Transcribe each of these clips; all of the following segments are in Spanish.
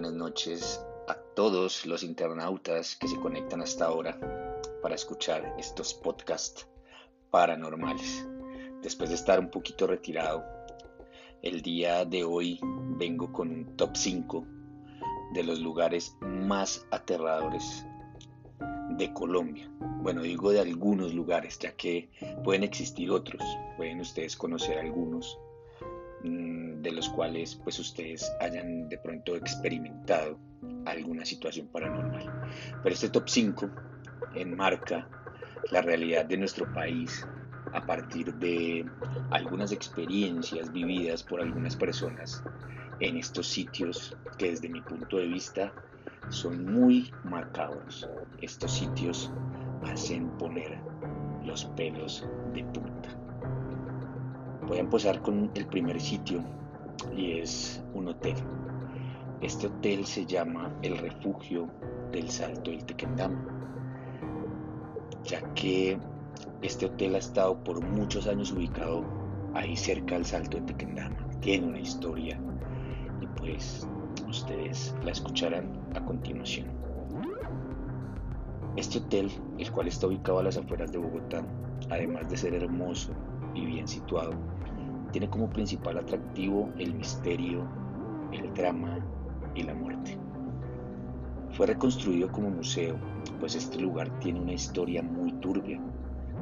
buenas noches a todos los internautas que se conectan hasta ahora para escuchar estos podcasts paranormales. Después de estar un poquito retirado, el día de hoy vengo con un top 5 de los lugares más aterradores de Colombia. Bueno, digo de algunos lugares, ya que pueden existir otros, pueden ustedes conocer algunos de los cuales pues ustedes hayan de pronto experimentado alguna situación paranormal. Pero este top 5 enmarca la realidad de nuestro país a partir de algunas experiencias vividas por algunas personas en estos sitios que desde mi punto de vista son muy macabros. Estos sitios hacen poner los pelos de punta. Voy a empezar con el primer sitio y es un hotel. Este hotel se llama el refugio del Salto del Tequendama, ya que este hotel ha estado por muchos años ubicado ahí cerca del Salto del Tequendama. Tiene una historia y pues ustedes la escucharán a continuación. Este hotel, el cual está ubicado a las afueras de Bogotá, además de ser hermoso y bien situado, tiene como principal atractivo el misterio, el drama y la muerte. Fue reconstruido como museo, pues este lugar tiene una historia muy turbia.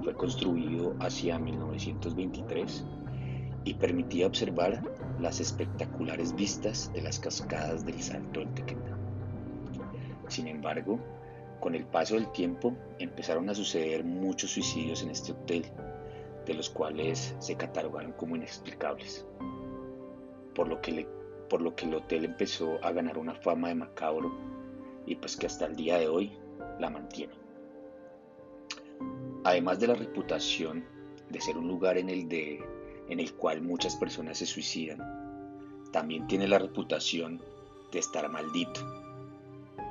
Fue construido hacia 1923 y permitía observar las espectaculares vistas de las cascadas del Salto del Tequendama. Sin embargo, con el paso del tiempo empezaron a suceder muchos suicidios en este hotel, de los cuales se catalogaron como inexplicables, por lo que, por lo que el hotel empezó a ganar una fama de macabro y pues que hasta el día de hoy la mantiene. Además de la reputación de ser un lugar en el de en el cual muchas personas se suicidan. También tiene la reputación de estar maldito,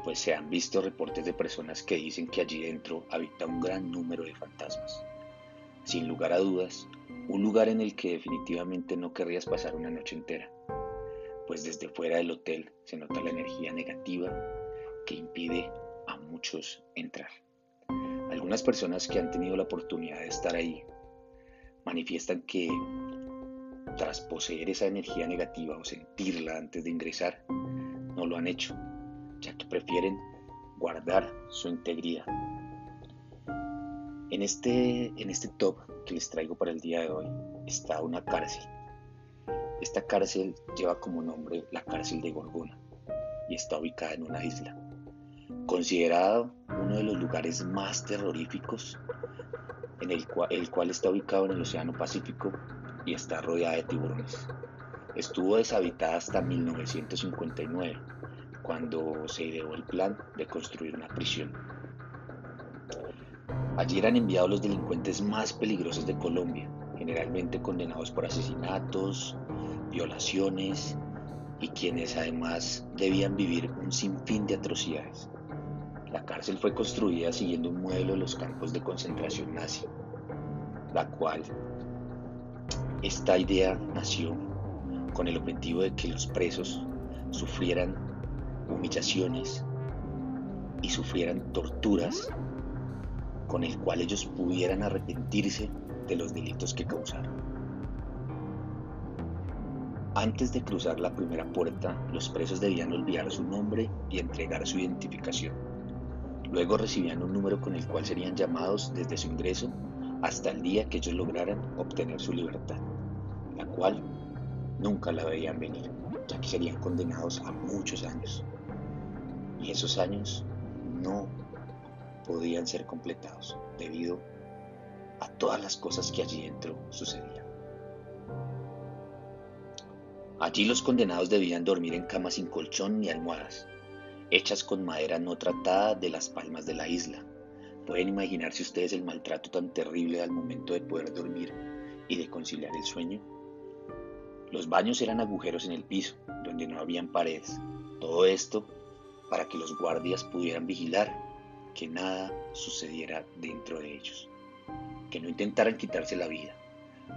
pues se han visto reportes de personas que dicen que allí dentro habita un gran número de fantasmas. Sin lugar a dudas, un lugar en el que definitivamente no querrías pasar una noche entera, pues desde fuera del hotel se nota la energía negativa que impide a muchos entrar. Algunas personas que han tenido la oportunidad de estar ahí manifiestan que tras poseer esa energía negativa o sentirla antes de ingresar, no lo han hecho, ya que prefieren guardar su integridad. En este, en este top que les traigo para el día de hoy está una cárcel. Esta cárcel lleva como nombre la cárcel de Gorgona y está ubicada en una isla. Considerado uno de los lugares más terroríficos en el cual, el cual está ubicado en el Océano Pacífico y está rodeada de tiburones. Estuvo deshabitada hasta 1959, cuando se ideó el plan de construir una prisión. Allí eran enviados los delincuentes más peligrosos de Colombia, generalmente condenados por asesinatos, violaciones y quienes además debían vivir un sinfín de atrocidades. La cárcel fue construida siguiendo un modelo de los campos de concentración nazi, la cual esta idea nació con el objetivo de que los presos sufrieran humillaciones y sufrieran torturas con el cual ellos pudieran arrepentirse de los delitos que causaron. Antes de cruzar la primera puerta, los presos debían olvidar su nombre y entregar su identificación. Luego recibían un número con el cual serían llamados desde su ingreso hasta el día que ellos lograran obtener su libertad, la cual nunca la veían venir, ya que serían condenados a muchos años. Y esos años no podían ser completados debido a todas las cosas que allí dentro sucedían. Allí los condenados debían dormir en camas sin colchón ni almohadas, hechas con madera no tratada de las palmas de la isla. Pueden imaginarse ustedes el maltrato tan terrible al momento de poder dormir y de conciliar el sueño. Los baños eran agujeros en el piso, donde no habían paredes. Todo esto para que los guardias pudieran vigilar que nada sucediera dentro de ellos, que no intentaran quitarse la vida.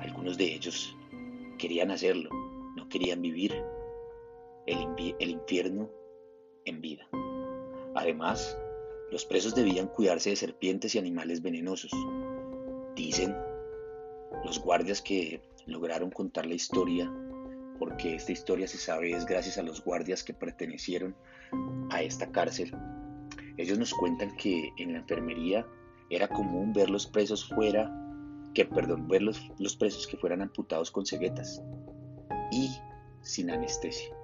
Algunos de ellos querían hacerlo, no querían vivir. El, infierno en vida. Además, los presos debían cuidarse de serpientes y animales venenosos. Dicen los guardias que lograron contar la historia, porque esta historia se sabe es gracias a los guardias que pertenecieron a esta cárcel. Ellos nos cuentan que en la enfermería era común ver los presos fuera, que perdón, ver los, los presos que fueran amputados con ceguetas y sin anestesia.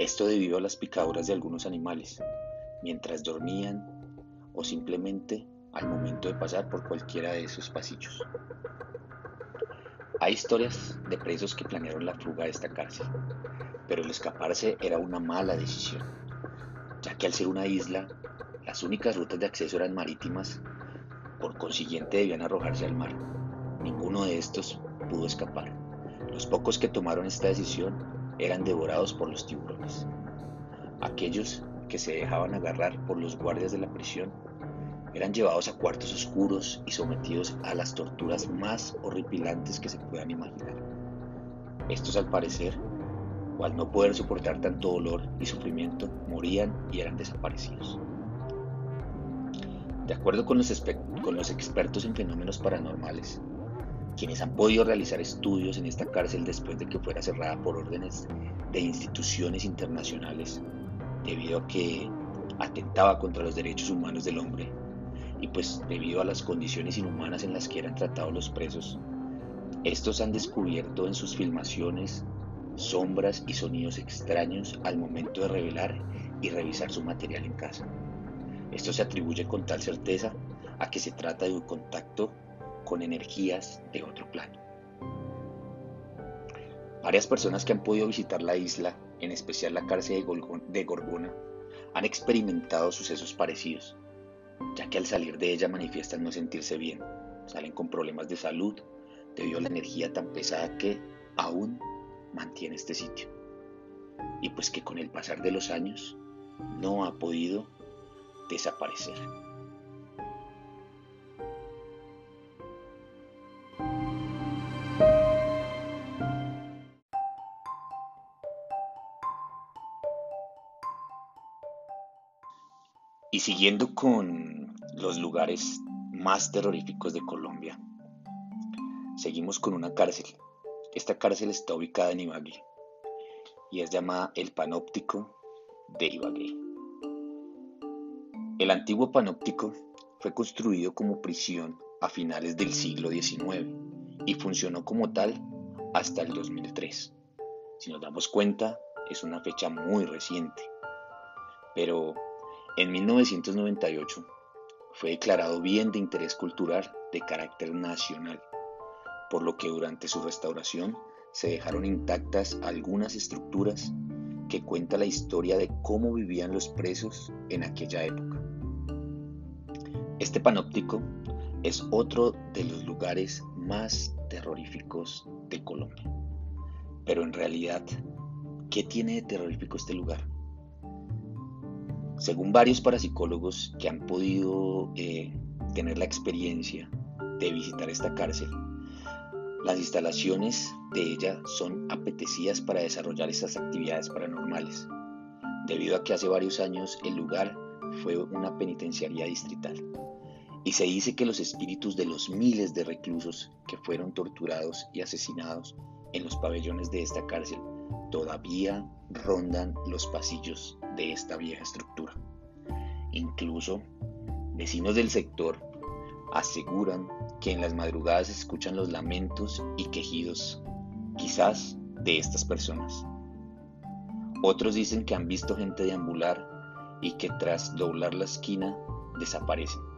Esto debido a las picaduras de algunos animales, mientras dormían o simplemente al momento de pasar por cualquiera de esos pasillos. Hay historias de presos que planearon la fuga de esta cárcel, pero el escaparse era una mala decisión, ya que al ser una isla, las únicas rutas de acceso eran marítimas, por consiguiente debían arrojarse al mar. Ninguno de estos pudo escapar. Los pocos que tomaron esta decisión eran devorados por los tiburones. Aquellos que se dejaban agarrar por los guardias de la prisión eran llevados a cuartos oscuros y sometidos a las torturas más horripilantes que se puedan imaginar. Estos al parecer, o al no poder soportar tanto dolor y sufrimiento, morían y eran desaparecidos. De acuerdo con los, expertos en fenómenos paranormales, quienes han podido realizar estudios en esta cárcel después de que fuera cerrada por órdenes de instituciones internacionales, debido a que atentaba contra los derechos humanos del hombre y pues debido a las condiciones inhumanas en las que eran tratados los presos, estos han descubierto en sus filmaciones sombras y sonidos extraños al momento de revelar y revisar su material en casa. Esto se atribuye con tal certeza a que se trata de un contacto con energías de otro plano. Varias personas que han podido visitar la isla, en especial la cárcel de Gorgona, han experimentado sucesos parecidos, ya que al salir de ella manifiestan no sentirse bien, salen con problemas de salud debido a la energía tan pesada que aún mantiene este sitio. Y pues que con el pasar de los años no ha podido desaparecer. Y siguiendo con los lugares más terroríficos de Colombia, seguimos con una cárcel. Esta cárcel está ubicada en Ibagué y es llamada el Panóptico de Ibagué. El antiguo Panóptico fue construido como prisión a finales del siglo XIX y funcionó como tal hasta el 2003. Si nos damos cuenta, es una fecha muy reciente. Pero en 1998 fue declarado bien de interés cultural de carácter nacional, por lo que durante su restauración se dejaron intactas algunas estructuras que cuentan la historia de cómo vivían los presos en aquella época. Este panóptico es otro de los lugares más terroríficos de Colombia. Pero en realidad, ¿qué tiene de terrorífico este lugar? Según varios parapsicólogos que han podido eh, tener la experiencia de visitar esta cárcel, las instalaciones de ella son apetecidas para desarrollar estas actividades paranormales, debido a que hace varios años el lugar fue una penitenciaría distrital. Y se dice que los espíritus de los miles de reclusos que fueron torturados y asesinados en los pabellones de esta cárcel todavía rondan los pasillos de esta vieja estructura. Incluso vecinos del sector aseguran que en las madrugadas escuchan los lamentos y quejidos, quizás de estas personas. Otros dicen que han visto gente deambular y que tras doblar la esquina desaparecen.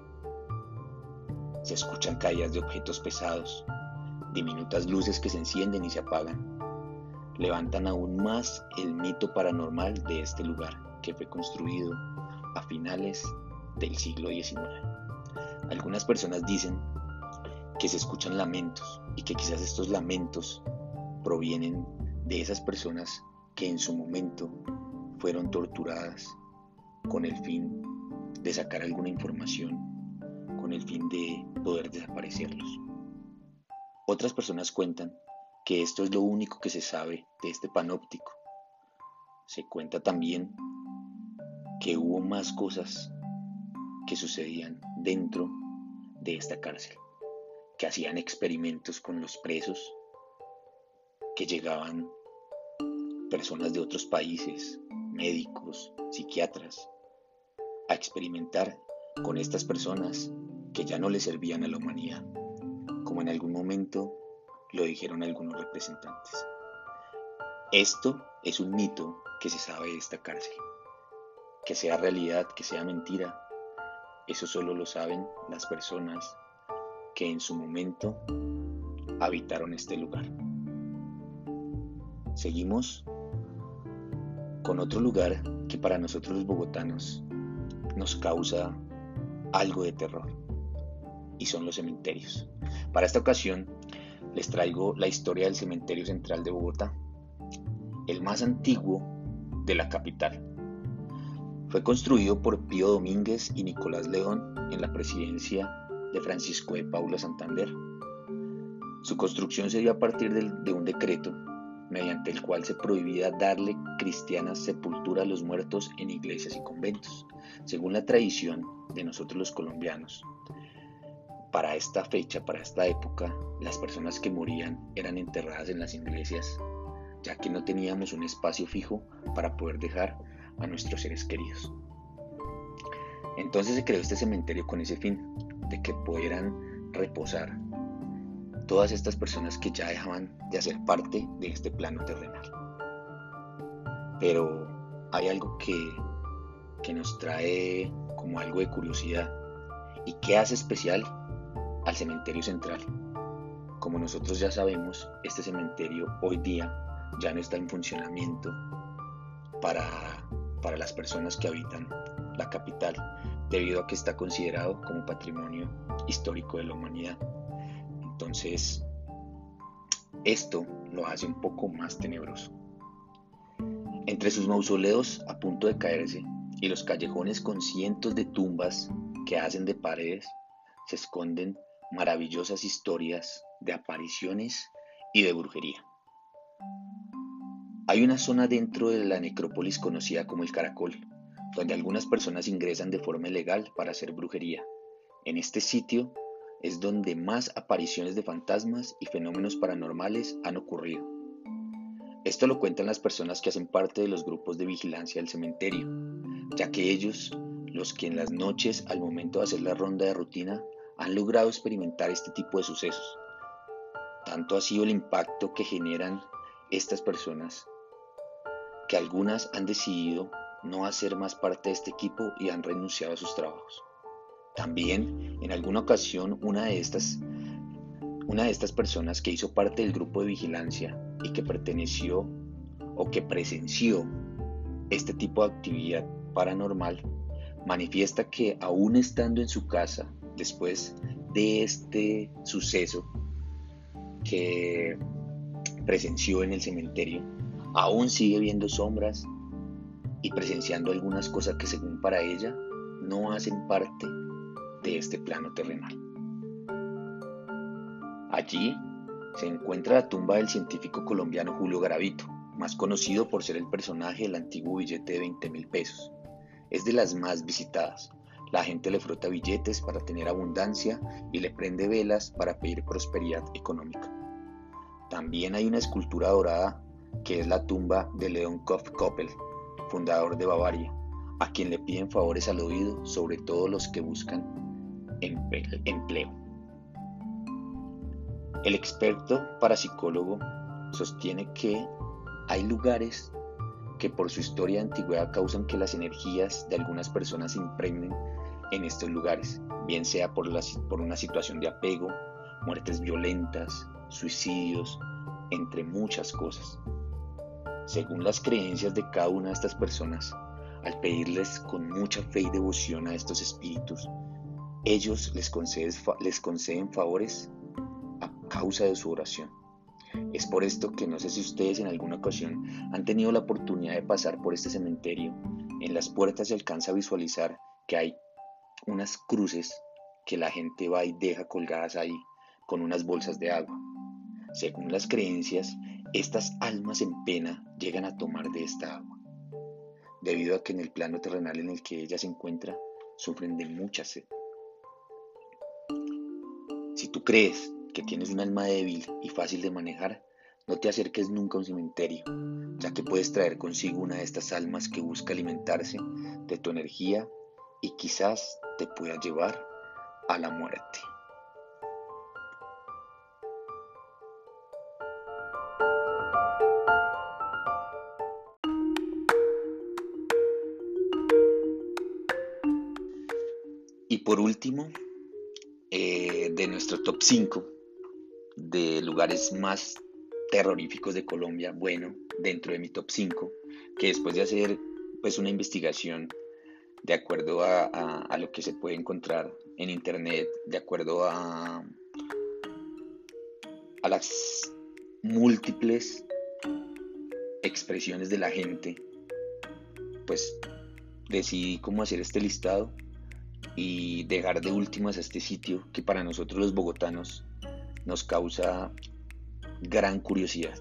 Se escuchan caídas de objetos pesados, diminutas luces que se encienden y se apagan levantan aún más el mito paranormal de este lugar, que fue construido a finales del siglo XIX. Algunas personas dicen que se escuchan lamentos y que quizás estos lamentos provienen de esas personas que en su momento fueron torturadas con el fin de sacar alguna información, con el fin de poder desaparecerlos. Otras personas cuentan que esto es lo único que se sabe de este panóptico. Se cuenta también que hubo más cosas que sucedían dentro de esta cárcel, que hacían experimentos con los presos, que llegaban personas de otros países, médicos, psiquiatras, a experimentar con estas personas que ya no le servían a la humanidad, como en algún momento lo dijeron algunos representantes. Esto es un mito que se sabe de esta cárcel. Que sea realidad, que sea mentira, eso solo lo saben las personas que en su momento habitaron este lugar. Seguimos con otro lugar que para nosotros los bogotanos nos causa algo de terror y son los cementerios. Para esta ocasión les traigo la historia del cementerio central de Bogotá, el más antiguo de la capital. Fue construido por Pío Domínguez y Nicolás León en la presidencia de Francisco de Paula Santander. Su construcción se dio a partir de un decreto mediante el cual se prohibía darle cristiana sepultura a los muertos en iglesias y conventos, según la tradición de nosotros los colombianos. Para esta fecha, para esta época, las personas que morían eran enterradas en las iglesias, ya que no teníamos un espacio fijo para poder dejar a nuestros seres queridos. Entonces se creó este cementerio con ese fin, de que pudieran reposar todas estas personas que ya dejaban de hacer parte de este plano terrenal. Pero hay algo que, que nos trae como algo de curiosidad y que hace especial al cementerio central. Como nosotros ya sabemos, este cementerio hoy día ya no está en funcionamiento para, para las personas que habitan la capital, debido a que está considerado como patrimonio histórico de la humanidad. Entonces, esto lo hace un poco más tenebroso. Entre sus mausoleos a punto de caerse y los callejones con cientos de tumbas que hacen de paredes, se esconden maravillosas historias de apariciones y de brujería. Hay una zona dentro de la necrópolis conocida como el Caracol, donde algunas personas ingresan de forma ilegal para hacer brujería. En este sitio es donde más apariciones de fantasmas y fenómenos paranormales han ocurrido. Esto lo cuentan las personas que hacen parte de los grupos de vigilancia del cementerio, ya que ellos, los que en las noches al momento de hacer la ronda de rutina, han logrado experimentar este tipo de sucesos. Tanto ha sido el impacto que generan estas personas que algunas han decidido no hacer más parte de este equipo y han renunciado a sus trabajos. También, en alguna ocasión, una de estas, una de estas personas que hizo parte del grupo de vigilancia y que perteneció o que presenció este tipo de actividad paranormal, manifiesta que aún estando en su casa, después de este suceso que presenció en el cementerio, aún sigue viendo sombras y presenciando algunas cosas que según para ella no hacen parte de este plano terrenal. Allí se encuentra la tumba del científico colombiano Julio Garavito, más conocido por ser el personaje del antiguo billete de 20 mil pesos. Es de las más visitadas. La gente le frota billetes para tener abundancia y le prende velas para pedir prosperidad económica. También hay una escultura dorada que es la tumba de Leon Koppel, fundador de Bavaria, a quien le piden favores al oído, sobre todo los que buscan empleo. El experto parapsicólogo sostiene que hay lugares que por su historia de antigüedad causan que las energías de algunas personas se impregnen en estos lugares, bien sea por, una situación de apego, muertes violentas, suicidios, entre muchas cosas. Según las creencias de cada una de estas personas, al pedirles con mucha fe y devoción a estos espíritus, ellos les conceden favores a causa de su oración. Es por esto que no sé si ustedes en alguna ocasión han tenido la oportunidad de pasar por este cementerio. En las puertas se alcanza a visualizar que hay unas cruces que la gente va y deja colgadas ahí con unas bolsas de agua. Según las creencias, estas almas en pena llegan a tomar de esta agua. debido a que en el plano terrenal en el que ella se encuentra sufren de mucha sed. Si tú crees que tienes un alma débil y fácil de manejar, no te acerques nunca a un cementerio, ya que puedes traer consigo una de estas almas que busca alimentarse de tu energía y quizás te pueda llevar a la muerte. Y por último, eh, de nuestro top 5 de lugares más terroríficos de Colombia, bueno, dentro de mi top 5, que después de hacer pues una investigación de acuerdo a, lo que se puede encontrar en internet, de acuerdo a, a las múltiples expresiones de la gente, pues decidí cómo hacer este listado y dejar de últimas a este sitio que para nosotros los bogotanos nos causa gran curiosidad.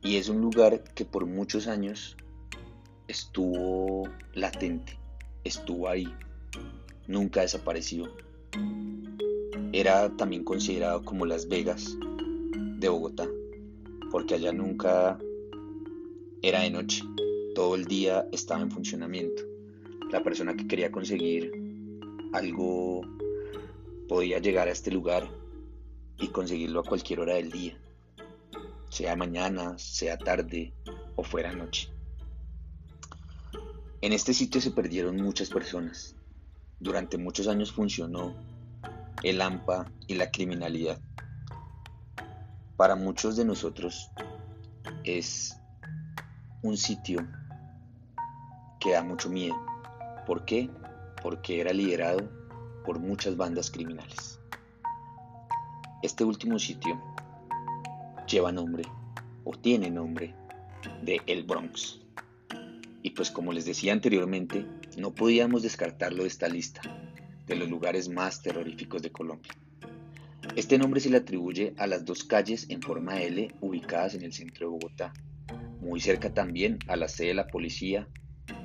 Y es un lugar que por muchos años estuvo latente, estuvo ahí, nunca desapareció. Era también considerado como Las Vegas de Bogotá, porque allá nunca era de noche, todo el día estaba en funcionamiento. La persona que quería conseguir algo podía llegar a este lugar y conseguirlo a cualquier hora del día, sea mañana, sea tarde o fuera noche. En este sitio se perdieron muchas personas. Durante muchos años funcionó el AMPA y la criminalidad. Para muchos de nosotros es un sitio que da mucho miedo. ¿Por qué? Porque era liderado por muchas bandas criminales. Este último sitio lleva nombre o tiene nombre de El Bronx. Y pues como les decía anteriormente, no podíamos descartarlo de esta lista de los lugares más terroríficos de Colombia. Este nombre se le atribuye a las dos calles en forma L ubicadas en el centro de Bogotá, muy cerca también a la sede de la policía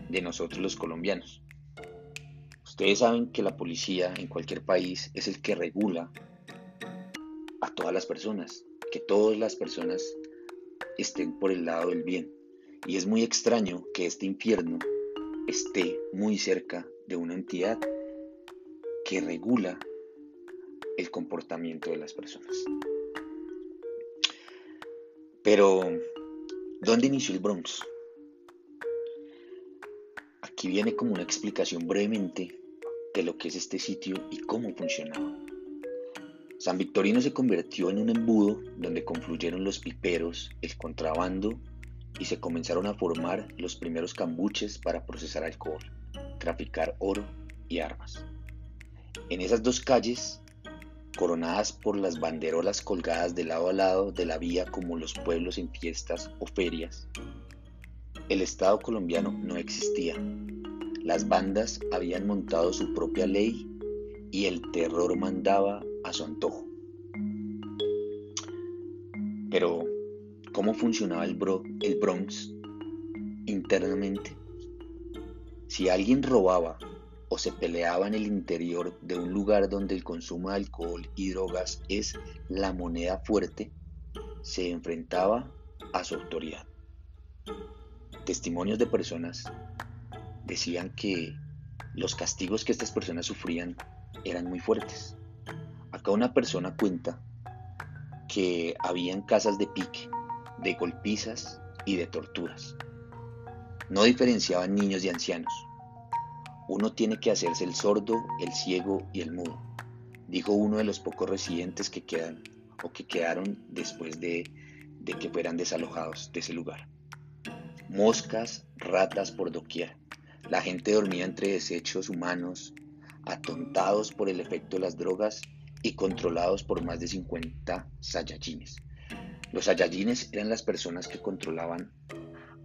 de nosotros los colombianos. Ustedes saben que la policía en cualquier país es el que regula a todas las personas, que todas las personas estén por el lado del bien. Y es muy extraño que este infierno esté muy cerca de una entidad que regula el comportamiento de las personas. Pero, ¿dónde inició el Bronx? Aquí viene como una explicación brevemente de lo que es este sitio y cómo funcionaba. San Victorino se convirtió en un embudo donde confluyeron los piperos, el contrabando y se comenzaron a formar los primeros cambuches para procesar alcohol, traficar oro y armas. En esas dos calles, coronadas por las banderolas colgadas de lado a lado de la vía como los pueblos en fiestas o ferias, el Estado colombiano no existía. Las bandas habían montado su propia ley y el terror mandaba a su antojo. Pero, ¿cómo funcionaba el, el Bronx internamente? Si alguien robaba o se peleaba en el interior de un lugar donde el consumo de alcohol y drogas es la moneda fuerte, se enfrentaba a su autoridad. Testimonios de personas decían que los castigos que estas personas sufrían eran muy fuertes. Acá una persona cuenta que habían casas de pique, de golpizas y de torturas. No diferenciaban niños y ancianos. Uno tiene que hacerse el sordo, el ciego y el mudo, dijo uno de los pocos residentes que quedan o que quedaron después de, de que fueran desalojados de ese lugar. Moscas, ratas por doquier. La gente dormía entre desechos humanos, atontados por el efecto de las drogas y controlados por más de 50 Saiyajines. Los Saiyajines eran las personas que controlaban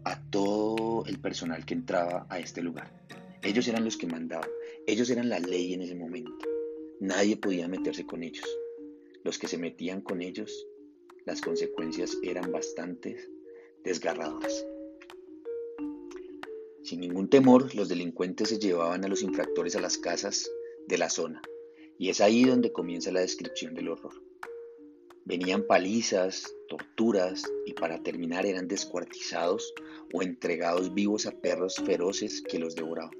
a todo el personal que entraba a este lugar. Ellos eran los que mandaban, ellos eran la ley en ese momento. Nadie podía meterse con ellos. Los que se metían con ellos, las consecuencias eran bastante desgarradoras. Sin ningún temor, los delincuentes se llevaban a los infractores a las casas de la zona, y es ahí donde comienza la descripción del horror. Venían palizas, torturas y para terminar eran descuartizados o entregados vivos a perros feroces que los devoraban.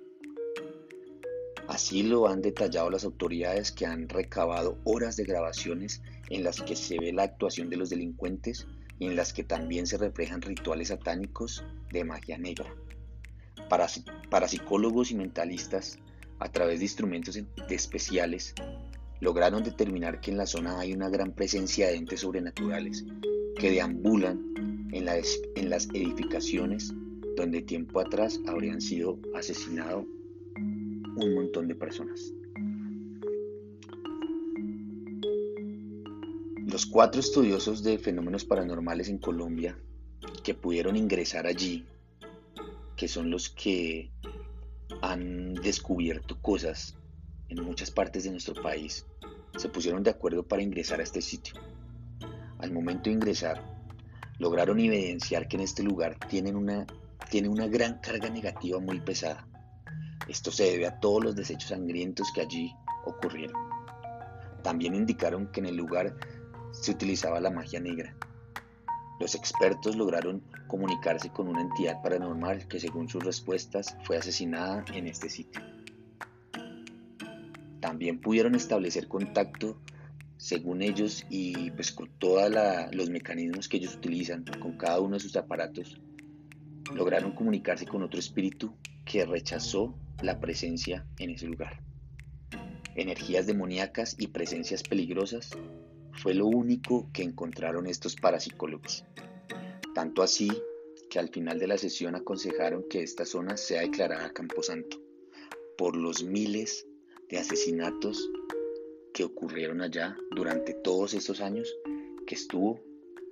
Así lo han detallado las autoridades que han recabado horas de grabaciones en las que se ve la actuación de los delincuentes y en las que también se reflejan rituales satánicos de magia negra. Para, para psicólogos y mentalistas, a través de instrumentos especiales, lograron determinar que en la zona hay una gran presencia de entes sobrenaturales que deambulan en, en las edificaciones donde tiempo atrás habrían sido asesinados un montón de personas. Los cuatro estudiosos de fenómenos paranormales en Colombia que pudieron ingresar allí, que son los que han descubierto cosas en muchas partes de nuestro país, se pusieron de acuerdo para ingresar a este sitio. Al momento de ingresar, lograron evidenciar que en este lugar tienen una, tiene una gran carga negativa muy pesada. Esto se debe a todos los desechos sangrientos que allí ocurrieron. También indicaron que en el lugar se utilizaba la magia negra. Los expertos lograron comunicarse con una entidad paranormal que según sus respuestas fue asesinada en este sitio. También pudieron establecer contacto según ellos y pues con todos los mecanismos que ellos utilizan con cada uno de sus aparatos, lograron comunicarse con otro espíritu que rechazó la presencia en ese lugar. Energías demoníacas y presencias peligrosas fue lo único que encontraron estos parapsicólogos. Tanto así que al final de la sesión aconsejaron que esta zona sea declarada Camposanto por los miles de asesinatos que ocurrieron allá durante todos estos años que estuvo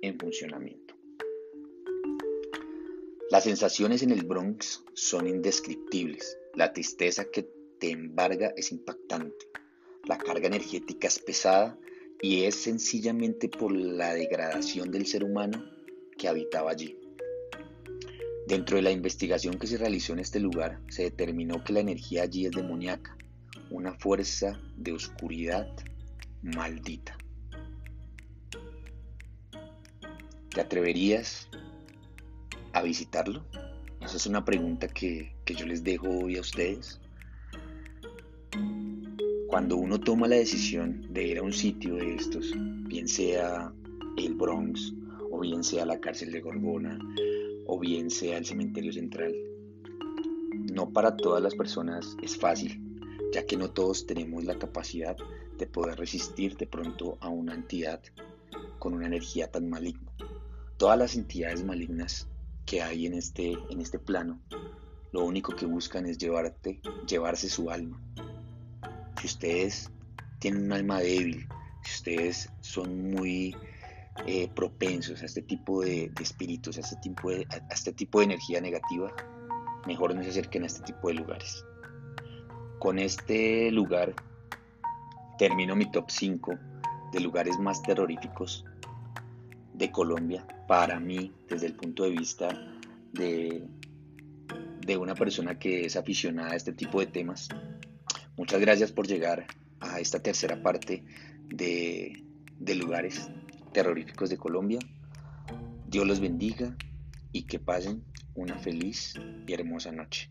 en funcionamiento. Las sensaciones en el Bronx son indescriptibles. La tristeza que te embarga es impactante. La carga energética es pesada y es sencillamente por la degradación del ser humano que habitaba allí. Dentro de la investigación que se realizó en este lugar, se determinó que la energía allí es demoníaca, una fuerza de oscuridad maldita. ¿Te atreverías a visitarlo? Esa es una pregunta que, que yo les dejo hoy a ustedes. Cuando uno toma la decisión de ir a un sitio de estos, bien sea el Bronx, o bien sea la cárcel de Gorgona, o bien sea el cementerio central, no para todas las personas es fácil, ya que no todos tenemos la capacidad de poder resistir de pronto a una entidad con una energía tan maligna. Todas las entidades malignas que hay en este, en este plano, lo único que buscan es llevarte, llevarse su alma, si ustedes tienen un alma débil, si ustedes son muy eh, propensos a este tipo de, espíritus, a este, tipo de, a este tipo de energía negativa, mejor no se acerquen a este tipo de lugares. Con este lugar termino mi top 5 de lugares más terroríficos de Colombia para mí desde el punto de vista de, de una persona que es aficionada a este tipo de temas Muchas gracias por llegar a esta tercera parte de, lugares terroríficos de Colombia. Dios los bendiga y que pasen una feliz y hermosa noche.